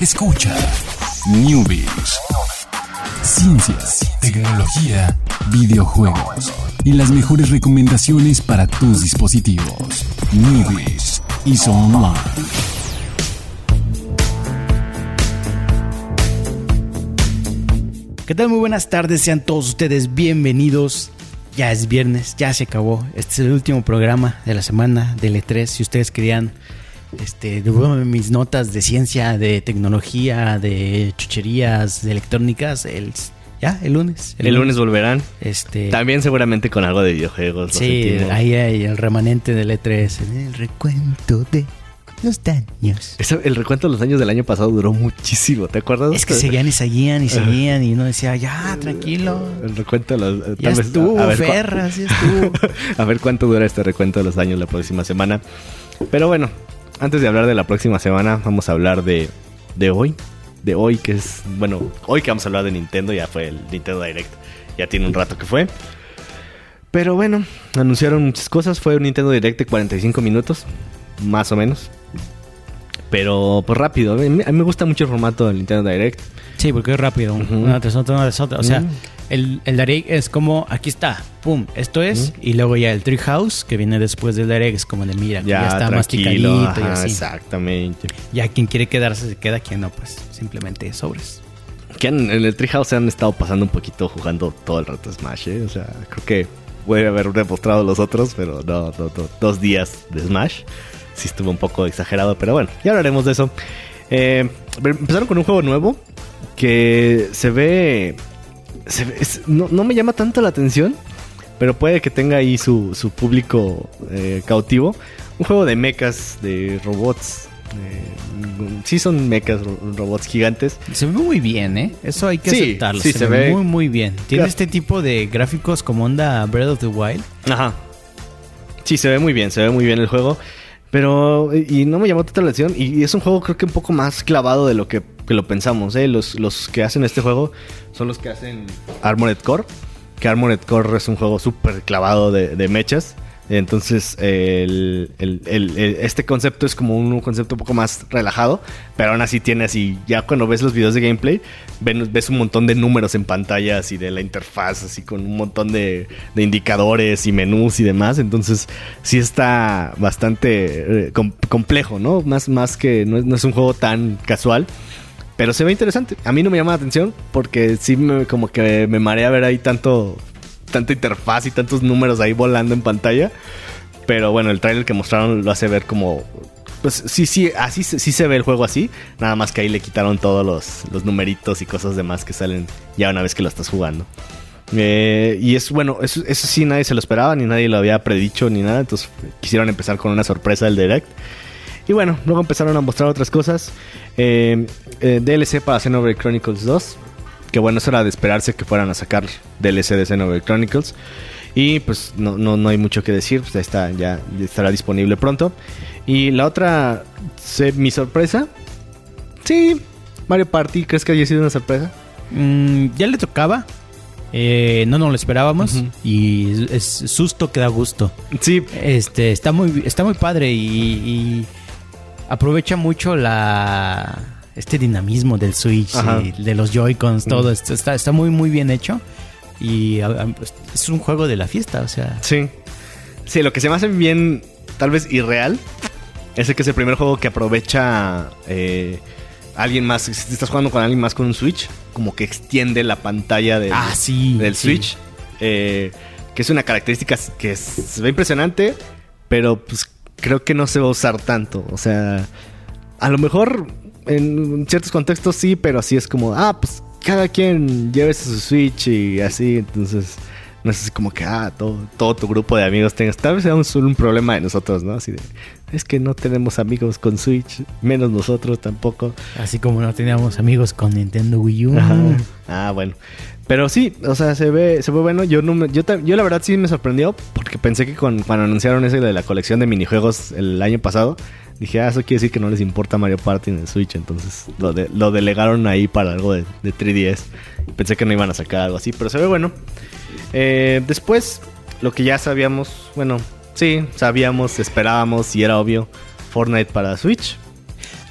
Escucha Newbies. Ciencias, tecnología, videojuegos y las mejores recomendaciones para tus dispositivos. Newbies y Online. ¿Qué tal? Muy buenas tardes, sean todos ustedes bienvenidos. Ya es viernes, ya se acabó. Este es el último programa de la semana del E3. Si ustedes querían este, mis notas de ciencia, de tecnología, de chucherías, de electrónicas, el, ya, el lunes. El, lunes volverán. Este, También seguramente con algo de videojuegos. sí, ahí hay el remanente del E3, el recuento de los daños. Ese- el recuento de los años del año pasado duró muchísimo, ¿te acuerdas? Es que seguían y seguían y seguían y uno decía, ya, tranquilo. El recuento de los... Ya tal vez- estuvo, a ver Ferras, ya estuvo. a ver cuánto dura este recuento de los años la próxima semana. Pero bueno, antes de hablar de la próxima semana, vamos a hablar de, de hoy. De hoy, que es. Bueno, hoy que vamos a hablar de Nintendo, ya fue el Nintendo Direct. Ya tiene un rato que fue. Pero bueno, anunciaron muchas cosas. Fue un Nintendo Direct de 45 minutos, más o menos. Pero pues rápido. A mí, me gusta mucho el formato del Nintendo Direct. Sí, porque es rápido, una tras otra, una tras otra. O sea, Mm. El, el Direct es como, aquí está, pum, esto es. Y luego ya el Treehouse, que viene después del Direct, es como de, mira, ya, está tranquilo, masticadito y ajá, así. Exactamente. Ya quien quiere quedarse se queda, quien no, pues simplemente sobres. Que en el Treehouse se han estado pasando un poquito jugando todo el rato Smash, ¿eh? O sea, creo que puede haber demostrado los otros, pero no, no, no. Dos días de Smash. Sí estuvo un poco exagerado, pero bueno, ya hablaremos de eso. Eh, empezaron con un juego nuevo que se ve... se ve- es- no, no me llama tanto la atención, pero puede que tenga ahí su, su público eh, cautivo. Un juego de mechas, de robots. eh, sí son mechas, ro- robots gigantes. Se ve muy bien, ¿eh? Eso hay que Sí, aceptarlo. sí, se, se ve, ve- muy, muy bien. Tiene este tipo de gráficos como onda Breath of the Wild. Ajá. Sí, se ve muy bien, se ve muy bien el juego. Pero, y no me llamó tanta la atención. Y es un juego creo que un poco más clavado de lo que, que lo pensamos. ¿eh? Los, los que hacen este juego son los que hacen Armored Core. Que Armored Core es un juego súper clavado de, mechas. Entonces, el- el- este concepto es como un, concepto un poco más relajado. Pero aún así tiene así, ya cuando ves los videos de gameplay, ven- ves un montón de números en pantallas y de la interfaz, así con un montón de, indicadores y menús y demás. Entonces, sí está bastante eh, com- complejo, ¿no? Más, más que no es un juego tan casual. Pero se ve interesante. A mí no me llama la atención porque sí me, como que me marea ver ahí tanto, tanta interfaz y tantos números ahí volando en pantalla. Pero bueno, el trailer que mostraron lo hace ver como... Pues sí, sí, así sí se ve el juego así. Nada más que ahí le quitaron todos los, los numeritos y cosas demás que salen ya una vez que lo estás jugando. Eh, y es bueno, eso, eso sí nadie se lo esperaba, ni nadie lo había predicho ni nada. Entonces quisieron empezar con una sorpresa del Direct. Y bueno, luego empezaron a mostrar otras cosas. Eh, eh, DLC para Xenoblade Chronicles 2. Que bueno, eso era de esperarse que fueran a sacar DLC de Xenoblade Chronicles. Y pues no, no, no hay mucho que decir. Pues ahí está, ya estará disponible pronto. Y la otra, mi sorpresa. Sí, Mario Party, ¿crees que haya sido una sorpresa? Mm, ya le tocaba. Eh, no nos lo esperábamos. Y es, es susto que da gusto. Sí, Este, está muy, está muy padre y, y aprovecha mucho la este dinamismo del Switch, y de los Joy-Cons, todo Mm. esto está, está muy muy bien hecho. Y a- es un juego de la fiesta, o sea. Sí. Sí, lo que se me hace bien, tal vez irreal, es el que es el primer juego que aprovecha eh, alguien más. Si estás jugando con alguien más con un Switch, como que extiende la pantalla del, Ah, sí. del sí. Switch. eh, que es una característica que es- se ve impresionante, pero pues creo que no se va a usar tanto. O sea, a lo mejor en ciertos contextos sí, pero así es como, ah, pues cada quien llévese su Switch y así, entonces no es así como que, ah, todo, todo tu grupo de amigos tengas. Tal vez sea un, un problema de nosotros, ¿no? Así de, es que no tenemos amigos con Switch, menos nosotros tampoco. Así como no teníamos amigos con Nintendo Wii U. Ajá. Ah, bueno. Pero sí, o sea, se ve, se ve bueno. Yo no me- yo, yo la verdad sí me sorprendió porque pensé que cuando anunciaron ese de la colección de minijuegos el año pasado, dije, ah, eso quiere decir que no les importa Mario Party en el Switch. Entonces lo, de- lo delegaron ahí para algo de, de 3DS. Pensé que no iban a sacar algo así, pero se ve bueno. Eh, después, lo que ya sabíamos, bueno, sí, sabíamos, esperábamos y era obvio, Fortnite para Switch.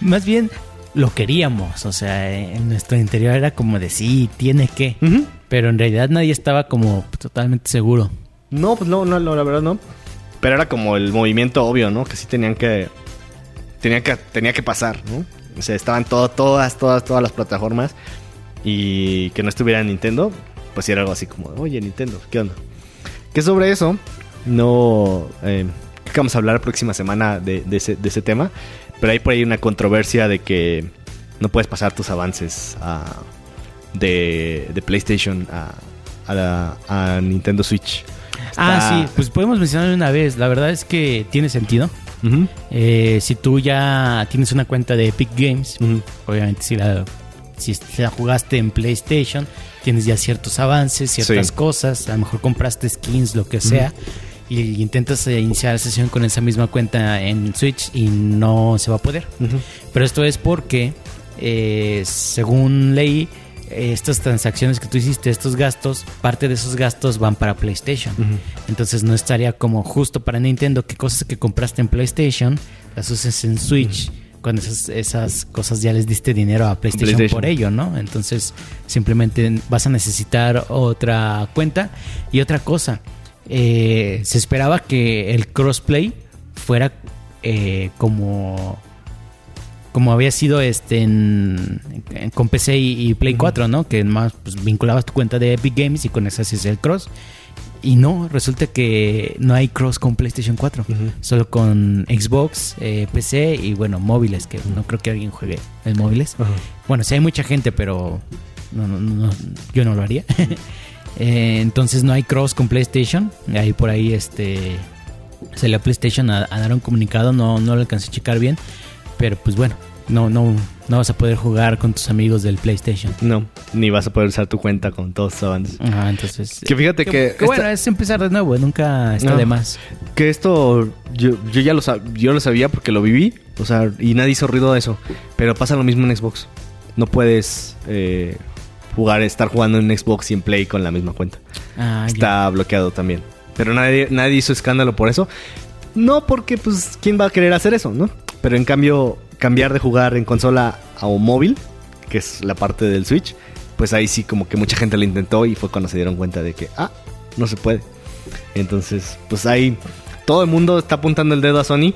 Más bien, lo queríamos. O sea, en nuestro interior era como de sí, tiene que. Pero en realidad nadie estaba como totalmente seguro. No, pues no, no, no, la verdad no. Pero era como el movimiento obvio, ¿no? Que sí tenían que. Tenía que, tenía que pasar, ¿no? O sea, estaban todo, todas, todas, todas las plataformas. Y que no estuviera Nintendo, pues sí era algo así como, oye, Nintendo, ¿qué onda? Que sobre eso, no. Eh, creo que vamos a hablar la próxima semana de, de ese, de ese tema. Pero hay por ahí una controversia de que no puedes pasar tus avances a- de, de PlayStation a, a la- a Nintendo Switch. Ah, sí, pues podemos mencionarlo una vez. La verdad es que tiene sentido. Ujú, Eh, si tú ya tienes una cuenta de Epic Games, obviamente si la, si la jugaste en PlayStation, tienes ya ciertos avances, ciertas Sí. cosas, a lo mejor compraste skins, lo que sea, y intentas eh, iniciar sesión con esa misma cuenta en Switch y no se va a poder. Pero esto es porque, eh, según leí, eh, estas transacciones que tú hiciste, estos gastos, parte de esos gastos van para PlayStation. Entonces no estaría como justo para Nintendo que cosas que compraste en PlayStation las uses en Switch. Cuando esas, esas cosas ya les diste dinero a PlayStation, PlayStation. por ello, ¿no? Entonces simplemente vas a necesitar otra cuenta. Y otra cosa, eh, se esperaba que el crossplay fuera eh, como como había sido este en, en- con PC y, y Play 4, ¿no? Que más pues, vinculabas tu cuenta de Epic Games y con esa hacías el cross. Y no, resulta que no hay cross con PlayStation 4, Ujú. solo con Xbox, eh, PC y bueno, móviles, que no creo que alguien juegue en móviles. Bueno, sí hay mucha gente, pero no, no, no, yo no lo haría. Eh, entonces no hay cross con PlayStation. Ahí por ahí este salió a PlayStation a, a dar un comunicado, no, no lo alcancé a checar bien. Pero pues bueno, no, no, no vas a poder jugar con tus amigos del PlayStation. No, ni vas a poder usar tu cuenta con todos tus avances. Ajá, entonces. Que fíjate que, que bueno, esta- es empezar de nuevo, nunca está No. de más. que esto yo, yo ya lo, sab- yo lo sabía porque lo viví, o sea, y nadie hizo ruido de eso. Pero pasa lo mismo en Xbox. No puedes eh, jugar, estar jugando en Xbox y en Play con la misma cuenta. Ah, ya. Está bloqueado también. Pero nadie, nadie hizo escándalo por eso. No porque, pues, ¿quién va a querer hacer eso, no? Pero en cambio, cambiar de jugar en consola a un móvil, que es la parte del Switch, pues ahí sí como que mucha gente lo intentó y fue cuando se dieron cuenta de que, ah, no se puede. Entonces, pues ahí todo el mundo está apuntando el dedo a Sony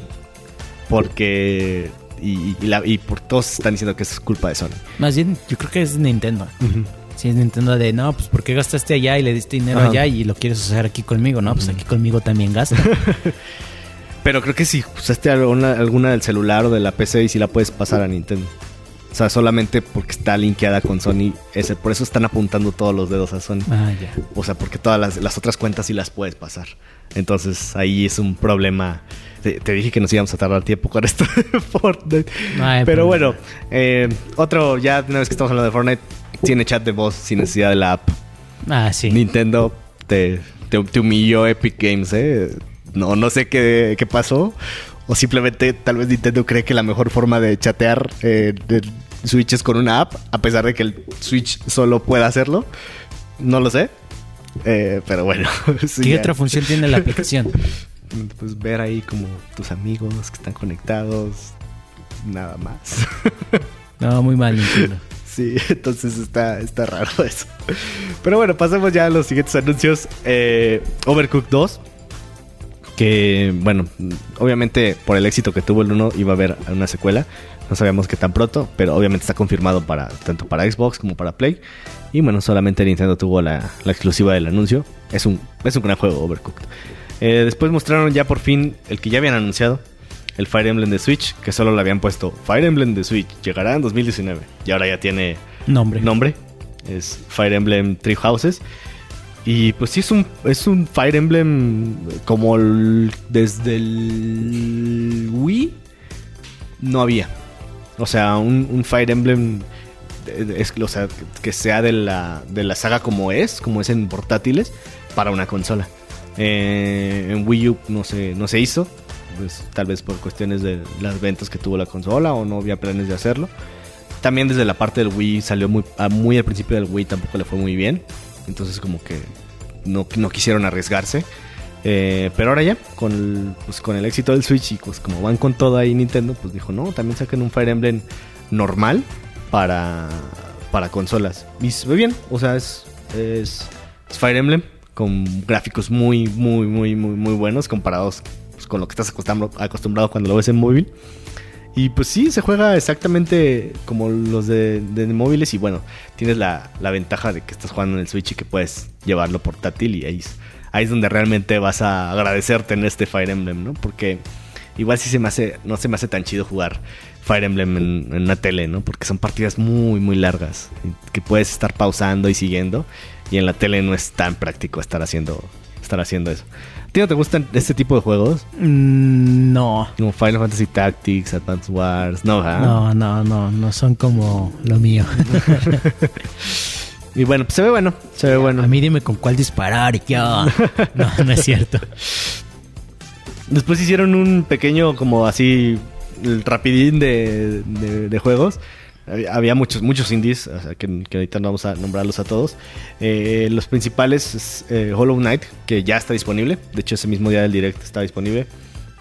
porque... Y, y, la- y por todos están diciendo que es culpa de Sony. Más bien, yo creo que es Nintendo. Si es Nintendo de, no, pues ¿por qué gastaste allá y le diste dinero Ajá. allá y lo quieres usar aquí conmigo? No, pues aquí conmigo también gasta. Pero creo que si usaste alguna, alguna del celular o de la PC y si la puedes pasar a Nintendo. O sea, solamente porque está linkeada con Sony. Ese, por eso están apuntando todos los dedos a Sony. ah, ya. O sea, porque todas las, las otras cuentas sí las puedes pasar. Entonces ahí es un problema. Te, te dije que nos íbamos a tardar tiempo con esto de Fortnite. Pero problema. bueno, eh, otro, ya una vez que estamos hablando de Fortnite, tiene chat de voz sin necesidad de la app. Ah, sí. Nintendo te, te, te humilló Epic Games, ¿eh? No, no sé qué, qué pasó. O simplemente tal vez Nintendo cree que la mejor forma de chatear eh, de Switch es con una app, a pesar de que el Switch solo pueda hacerlo. No lo sé. Eh, pero bueno. sí, ¿Qué ya. otra función tiene la aplicación? Pues ver ahí como tus amigos que están conectados. Nada más. No, muy mal Nintendo. Sí, entonces está, está raro eso. Pero bueno, pasemos ya a los siguientes anuncios. Eh, Overcooked 2. Que, bueno, obviamente por el éxito que tuvo el 1 iba a haber una secuela. No sabíamos que tan pronto, pero obviamente está confirmado para tanto para Xbox como para Play. Y bueno, solamente Nintendo tuvo la, la exclusiva del anuncio. Es un, es un gran juego, Overcooked. Eh, después mostraron ya por fin el que ya habían anunciado, el Fire Emblem de Switch, que solo le habían puesto Fire Emblem de Switch, llegará en 2019. Y ahora ya tiene Nombre. nombre. Es Fire Emblem Three Houses. Y pues sí, es un, es un Fire Emblem como desde el Wii no había. O sea, un, un Fire Emblem de- es, que, sea de la, de la saga como es, como es en portátiles, para una consola. Eh, en Wii U no se, no se hizo. Pues, tal vez por cuestiones de las ventas que tuvo la consola o no había planes de hacerlo. También desde la parte del Wii salió muy, muy al principio del Wii, tampoco le fue muy bien. Entonces como que no, no quisieron arriesgarse. Eh, pero ahora ya, con el, pues, con el éxito del Switch y pues como van con todo ahí Nintendo, pues dijo, no, también saquen un Fire Emblem normal para, para consolas. Y se ve bien, o sea, es, es, Fire Emblem con gráficos muy, muy, muy, muy, muy buenos comparados pues, con lo que estás acostumbrado, acostumbrado cuando lo ves en móvil. Y pues sí, se juega exactamente como los de, de móviles y bueno, tienes la, la, ventaja de que estás jugando en el Switch y que puedes llevarlo portátil y ahí es, ahí es donde realmente vas a agradecerte en este Fire Emblem, ¿no? Porque igual sí se me hace, no se me hace tan chido jugar Fire Emblem en, en una tele, ¿no? Porque son partidas muy, muy largas que puedes estar pausando y siguiendo y en la tele no es tan práctico estar haciendo, estar haciendo eso. ¿A ti no te gustan este tipo de juegos? Mm, no. Como Final Fantasy Tactics, Advance Wars, no, ¿ah? No, no, no, no son como lo mío. y bueno, pues se ve bueno, se ve bueno. A mí dime con cuál disparar y yo. No, no es cierto. Después hicieron un pequeño, como así, el rapidín de, de, de juegos. Había muchos, muchos indies, o sea, que, que, ahorita no vamos a nombrarlos a todos. Eh, los principales es eh, Hollow Knight, que ya está disponible. De hecho, ese mismo día del direct está disponible.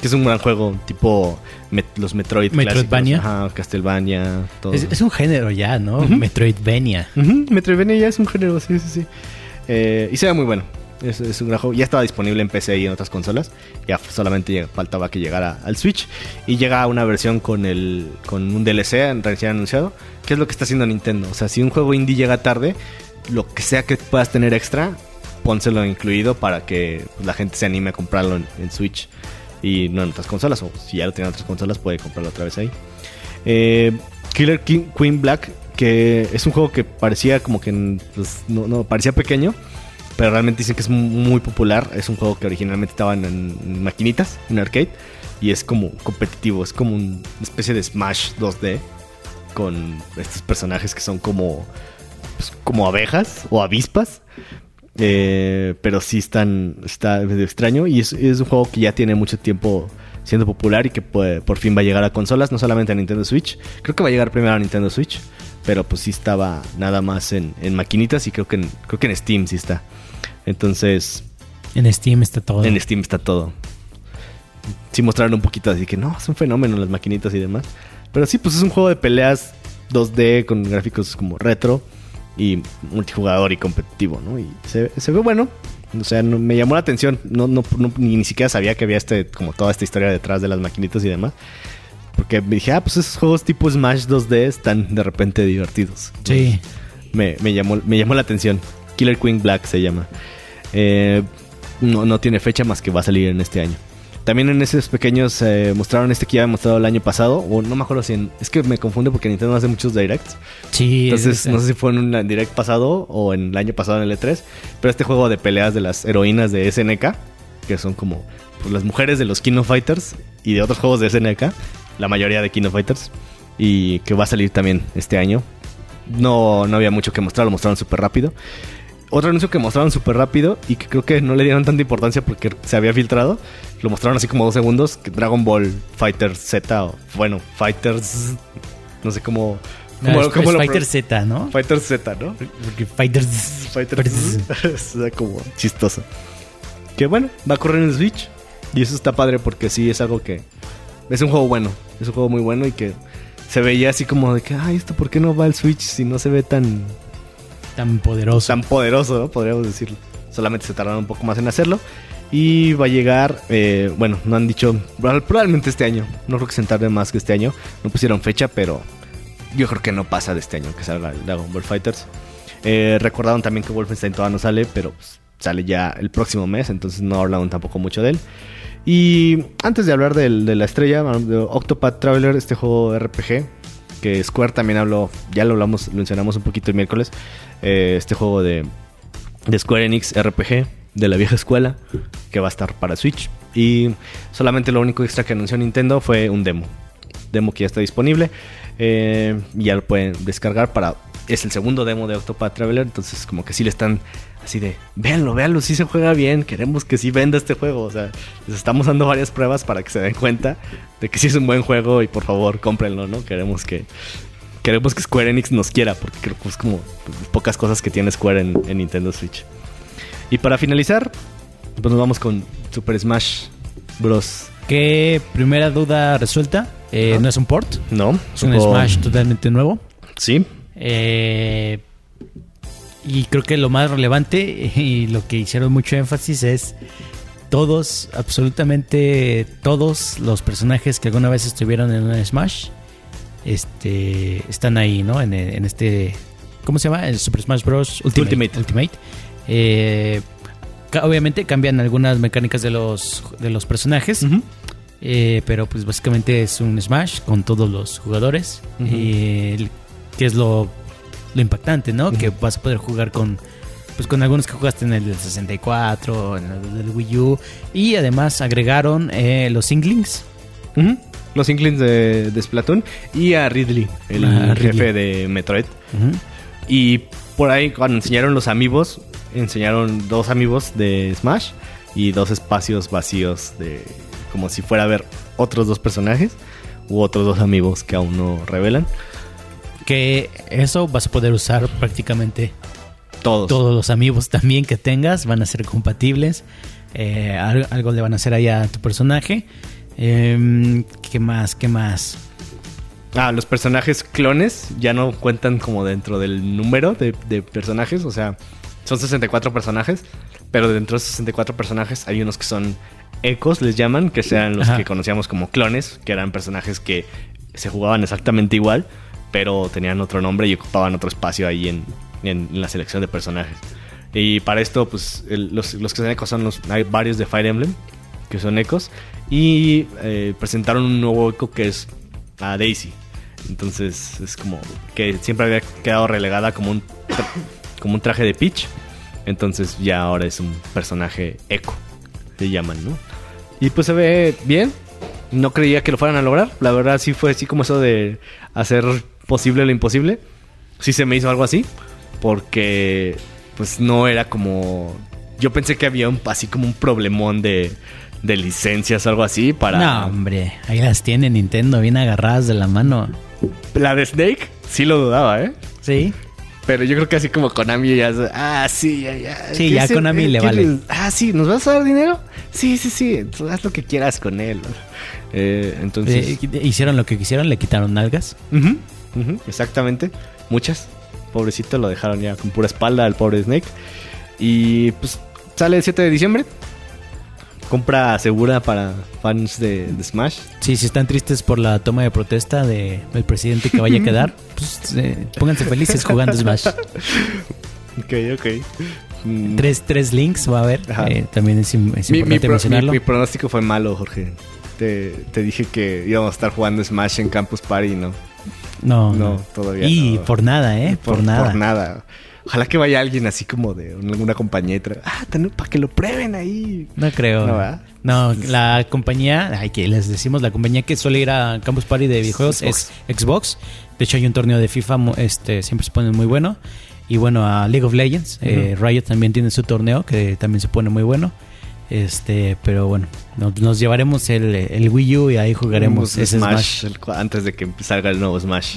Que es un gran juego, tipo met, los Metroid Metroidvania. Ajá, Castlevania, todo. Es, es, un género ya, ¿no? Uh -huh. Metroidvania. Uh -huh. Metroidvania ya es un género, sí, sí, sí. Eh, y se ve muy bueno. Es, es, un gran juego. Ya estaba disponible en PC y en otras consolas. Ya solamente faltaba que llegara al Switch. Y llega una versión con el con un DLC recién anunciado. Que es lo que está haciendo Nintendo. O sea, si un juego indie llega tarde, lo que sea que puedas tener extra, pónselo incluido para que la gente se anime a comprarlo en, Switch. Y no en otras consolas. O si ya lo tiene en otras consolas, puede comprarlo otra vez ahí. Eh, Killer Queen Black. Que es un juego que parecía como que pues, no, no parecía pequeño pero realmente dicen que es muy popular. Es un juego que originalmente estaba en, maquinitas, en arcade, y es como competitivo, es como un, una especie de Smash 2D con estos personajes que son como, pues, como abejas o avispas. Eh, pero sí están, está medio extraño y es, un juego que ya tiene mucho tiempo siendo popular y que por fin va a llegar a consolas, no solamente a Nintendo Switch. Creo que va a llegar primero a Nintendo Switch, pero pues sí estaba nada más en, en maquinitas y creo que en, creo que en Steam sí está. Entonces. En Steam está todo. En Steam está todo. Sí mostraron un poquito así que no, es un fenómeno las maquinitas y demás. Pero sí, pues es un juego de peleas 2D con gráficos como retro y multijugador y competitivo, ¿no? Y se, se ve bueno. O sea, no, me llamó la atención. No, no, no, ni, ni siquiera sabía que había este, como toda esta historia detrás de las maquinitas y demás. Porque me dije, ah, pues esos juegos tipo Smash 2D están de repente divertidos. Sí. Me, me, llamó, me llamó la atención. Killer Queen Black se llama. Eh, no, no, tiene fecha más que va a salir en este año. También en esos pequeños eh, mostraron este que ya había mostrado el año pasado. O no me acuerdo si en, Es que me confunde porque Nintendo hace muchos directs. Sí. Entonces no sé si fue en un direct pasado o en el año pasado en el E3. Pero este juego de peleas de las heroínas de SNK. Que son como pues, las mujeres de los Kino Fighters y de otros juegos de SNK. La mayoría de Kino Fighters. Y que va a salir también este año. No, no había mucho que mostrar, lo mostraron súper rápido. Otro anuncio que mostraron súper rápido y que creo que no le dieron tanta importancia porque se había filtrado. Lo mostraron así como dos segundos. Que Dragon Ball Fighter Z o bueno, Fighters. No sé cómo. No, es, es lo Fighter Z, ¿no? Fighter Z, ¿no? Porque Fighters. Fighters. es como chistoso. Que bueno, va a correr en el Switch. Y eso está padre porque sí es algo que. Es un juego bueno. Es un juego muy bueno y que se veía así como de que, ay, ¿esto por qué no va al Switch si no se ve tan tan poderoso. Tan poderoso, ¿no? podríamos decirlo. Solamente se tardaron un poco más en hacerlo. Y va a llegar, eh, bueno, no han dicho, probablemente este año. No creo que se tarde más que este año. No pusieron fecha, pero yo creo que no pasa de este año que salga Dragon Ball Fighters. Eh, recordaron también que Wolfenstein todavía no sale, pero pues, sale ya el próximo mes, entonces no hablaron tampoco mucho de él. Y antes de hablar de, de la estrella, de Octopath Traveler, este juego RPG, que Square también habló, ya lo hablamos, lo mencionamos un poquito el miércoles, eh, este juego de, de Square Enix RPG de la vieja escuela que va a estar para Switch. Y solamente lo único extra que anunció Nintendo fue un demo, demo que ya está disponible eh, ya lo pueden descargar para es el segundo demo de Octopath Traveler, entonces como que sí le están así de, véanlo, véanlo, sí se juega bien, queremos que sí venda este juego, o sea, les estamos dando varias pruebas para que se den cuenta de que sí es un buen juego y por favor cómprenlo, ¿no? Queremos que queremos que Square Enix nos quiera, porque creo que es como pocas cosas que tiene Square en, en Nintendo Switch. Y para finalizar, pues nos vamos con Super Smash Bros. ¿Qué primera duda resuelta? Eh, no es un port, No. es un Smash totalmente nuevo. Sí. Eh, y creo que lo más relevante y lo que hicieron mucho énfasis es todos, absolutamente todos los personajes que alguna vez estuvieron en un Smash este, están ahí, ¿no? En, en este, ¿cómo se llama? El Super Smash Bros. Ultimate. Ultimate. Ultimate. Eh, obviamente cambian algunas mecánicas de los, de los personajes. Eh, pero pues básicamente es un Smash con todos los jugadores. Eh, el- que es lo, lo impactante, ¿no? Que vas a poder jugar con pues con algunos que jugaste en el del 64, en el del Wii U. Y además agregaron eh, los Inklings. Ujú. Los Inklings de, de Splatoon y a Ridley, el Ah, jefe Ridley. de Metroid. Y por ahí, cuando enseñaron los amigos, enseñaron dos amigos de Smash y dos espacios vacíos de como si fuera a ver otros dos personajes u otros dos amigos que aún no revelan. Que eso vas a poder usar prácticamente Todos. todos los amigos también que tengas van a ser compatibles. Eh, al- algo le van a hacer ahí a tu personaje. Em, ¿Qué más? ¿Qué más? Ah, los personajes clones ya no cuentan como dentro del número de, de personajes. O sea, son 64 personajes. Pero dentro de esos 64 personajes hay unos que son ecos, les llaman, que sean los Ajá. que conocíamos como clones, que eran personajes que se jugaban exactamente igual, pero tenían otro nombre y ocupaban otro espacio ahí en, en la selección de personajes. Y para esto, pues el- los, los que son ecos son los. Hay varios de Fire Emblem, que son ecos. Y eh, presentaron un nuevo eco que es a Daisy. Entonces es como que siempre había quedado relegada como un, como un traje de Peach. Entonces ya ahora es un personaje eco, se llaman, ¿no? Y pues se ve bien. No creía que lo fueran a lograr. La verdad sí fue así como eso de hacer posible lo imposible. Sí se me hizo algo así. Porque pues no era como... Yo pensé que había un, así como un problemón de, de licencias o algo así para... No, hombre, ahí las tiene Nintendo bien agarradas de la mano. La de Snake sí lo dudaba, ¿eh? Sí. Pero yo creo que así como Konami ya... Ah, sí, ya, ya. Sí, ¿Qué ya Konami le qué vale. les- Ah, sí, ¿nos vas a dar dinero? Sí, sí, sí. tú haz lo que quieras con él. Eh, entonces... Eh, hicieron lo que quisieron, le quitaron nalgas. Ujú, ujú, exactamente. Muchas. Pobrecito, lo dejaron ya con pura espalda al pobre Snake. Y pues sale el 7 de diciembre. Compra segura para fans de, de Smash. Sí, si están tristes por la toma de protesta de, del presidente que vaya a quedar, pues eh, pónganse felices jugando Smash. Ok, ok. Mm, Tres, tres links va a haber. Eh, también es, es mi, mi importante pro- mencionarlo. mi- mi pronóstico fue malo, Jorge. Te, te dije que íbamos a estar jugando Smash en Campus Party no. no, No, todavía Y no. por nada, ¿eh? Por, nada. Por nada. Ojalá que vaya alguien así como de alguna compañía y ah, para que lo prueben ahí. No creo. No, la compañía, ay, que les decimos, la compañía que suele ir a Campus Party de videojuegos Xbox. es Xbox. De hecho, hay un torneo de FIFA, este, siempre se pone muy bueno. Y bueno, a League of Legends, eh, Riot también tiene su torneo que también se pone muy bueno. Este, pero bueno, nos, nos llevaremos el, el Wii U y ahí jugaremos ese Smash. Antes de que salga el nuevo Smash.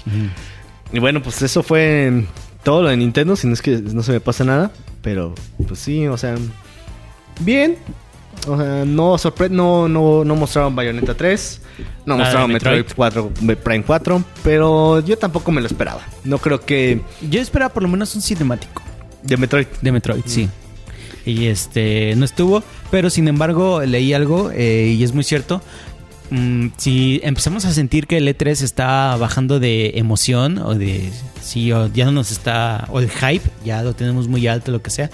Y bueno, pues eso fue todo lo de Nintendo, si no es que no se me pasa nada. Pero, pues sí, o sea, bien. O sea, no, sorpre no, no, no mostraron Bayonetta 3, no Nada de mostraron Metroid, Metroid. 4, Prime 4, pero yo tampoco me lo esperaba. No creo que Yo esperaba por lo menos un cinemático. de Metroid. De Metroid, sí. Y este no estuvo, pero sin embargo leí algo eh, y es muy cierto. Mm, si empezamos a sentir que el E3 está bajando de emoción o de si o ya no nos está o el hype ya lo tenemos muy alto lo que sea,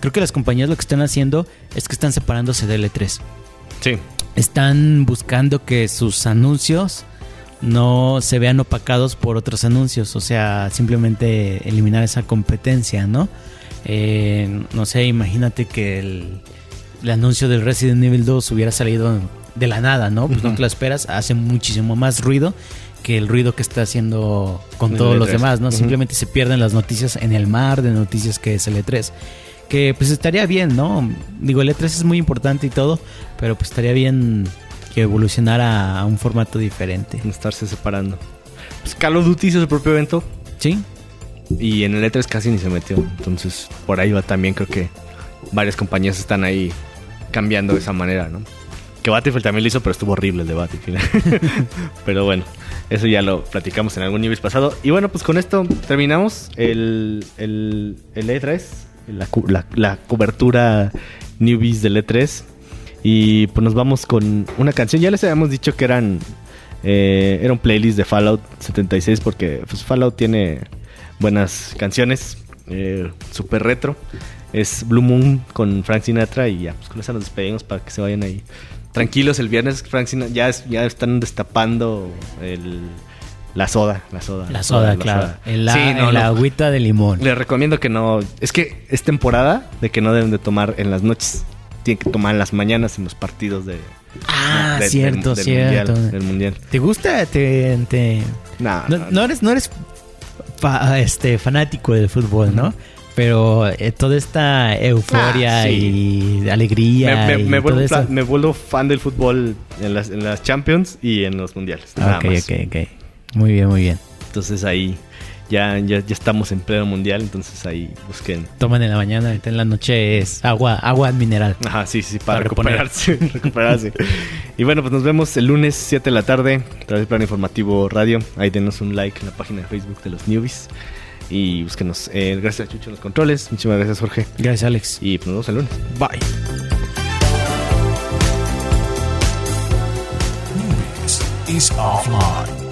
creo que las compañías lo que están haciendo es que están separándose del E3 Sí. están buscando que sus anuncios no se vean opacados por otros anuncios, o sea, simplemente eliminar esa competencia, ¿no? Eh, no sé, imagínate que el, el anuncio del Resident Evil 2 hubiera salido de la nada, ¿no? Pues no Ujú. te lo esperas, hace muchísimo más ruido que el ruido que está haciendo con todos los E3. demás, ¿no? Simplemente se pierden las noticias en el mar de noticias que es el E3 que pues estaría bien, ¿no? Digo, el E3 es muy importante y todo, pero pues estaría bien que evolucionara a un formato diferente. estarse separando. Pues Call of Duty hizo su propio evento ¿Sí? Y en el E3 casi ni se metió. Entonces, por ahí va también. Creo que varias compañías están ahí cambiando de esa manera, ¿no? Que Battlefield también lo hizo, pero estuvo horrible el de Battlefield. pero bueno, eso ya lo platicamos en algún nivel pasado. Y bueno, pues con esto terminamos el, el, el E3, la, la- la cobertura newbies del E3. Y pues nos vamos con una canción. Ya les habíamos dicho que eran. eh, era un playlist de Fallout 76 porque pues, Fallout tiene buenas canciones. Eh, super retro. Es Blue Moon con Frank Sinatra. Y ya, pues con esa nos despedimos para que se vayan ahí. Tranquilos, el viernes Frank Sinatra, ya, es- ya están destapando el, la soda. La soda, La soda, claro. El, la, Sí, no, el no. agüita de limón. Les recomiendo que no. Es que es temporada de que no deben de tomar en las noches. Tienen que tomar en las mañanas en los partidos de. Ah, de- cierto, del cierto. Mundial, del mundial. ¿Te gusta? Te, te- No, no, no eres, no eres fa- este, fanático del fútbol, ¿no? Pero eh, toda esta euforia Ah, sí. y alegría Me, me- y me todo vuelvo, eso. fla- me vuelvo fan del fútbol en las, en las Champions y en los mundiales. Ah, nada ok, más. ok, ok. Muy bien, muy bien. Entonces ahí ya, ya, ya estamos en pleno mundial. Entonces ahí busquen. Toman en la mañana, ahorita en la noche es agua, agua mineral. Ajá, sí, sí, para, Para recuperarse. recuperarse. y bueno, pues nos vemos el lunes 7 de la tarde a través del Plan Informativo Radio. Ahí denos un like en la página de Facebook de los Newbies. Y búsquenos. Eh, gracias a Chucho en los controles. Muchísimas gracias, Jorge. Gracias, Alex. Y pues nos vemos el lunes. Bye. Is offline.